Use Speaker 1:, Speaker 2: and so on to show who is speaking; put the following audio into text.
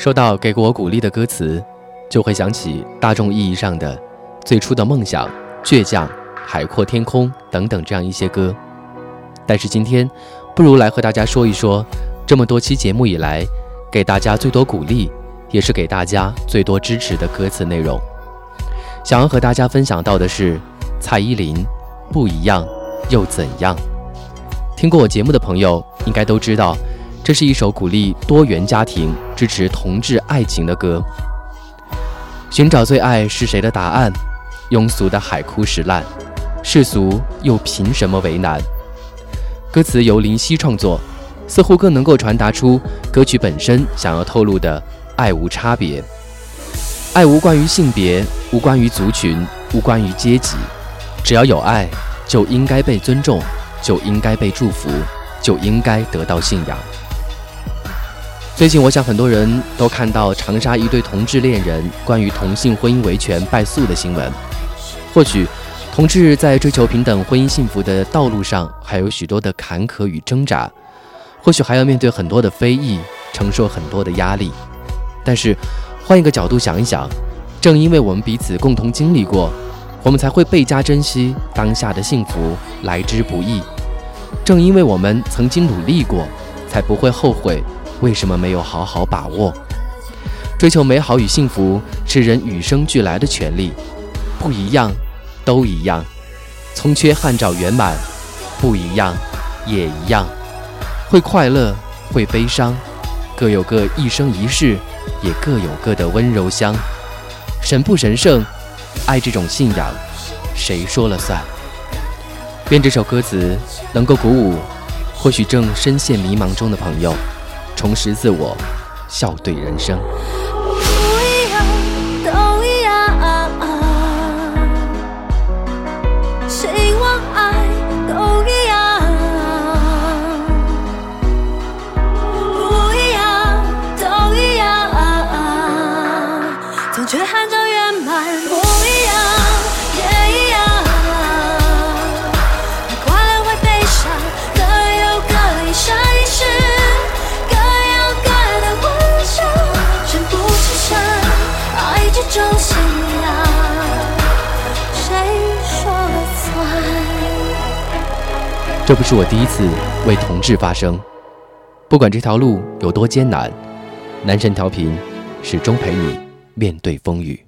Speaker 1: 说到给过我鼓励的歌词，就会想起大众意义上的最初的梦想、倔强、海阔天空等等这样一些歌。但是今天，不如来和大家说一说，这么多期节目以来，给大家最多鼓励，也是给大家最多支持的歌词内容。想要和大家分享到的是蔡依林《不一样又怎样》。听过我节目的朋友应该都知道。这是一首鼓励多元家庭、支持同志爱情的歌。寻找最爱是谁的答案？庸俗的海枯石烂，世俗又凭什么为难？歌词由林夕创作，似乎更能够传达出歌曲本身想要透露的爱无差别。爱无关于性别，无关于族群，无关于阶级，只要有爱，就应该被尊重，就应该被祝福，就应该得到信仰。最近，我想很多人都看到长沙一对同志恋人关于同性婚姻维权败诉的新闻。或许，同志在追求平等婚姻幸福的道路上还有许多的坎坷与挣扎，或许还要面对很多的非议，承受很多的压力。但是，换一个角度想一想，正因为我们彼此共同经历过，我们才会倍加珍惜当下的幸福来之不易。正因为我们曾经努力过，才不会后悔。为什么没有好好把握？追求美好与幸福是人与生俱来的权利，不一样，都一样。从缺憾找圆满，不一样，也一样。会快乐，会悲伤，各有各一生一世，也各有各的温柔乡。神不神圣？爱这种信仰，谁说了算？愿这首歌词能够鼓舞，或许正深陷迷茫中的朋友。重拾自我，笑对人生。不
Speaker 2: 一样，都一样。谁望爱都一样。不一样，都一样。总缺憾找圆满，不一样。
Speaker 1: 这不是我第一次为同志发声，不管这条路有多艰难，男神调频始终陪你面对风雨。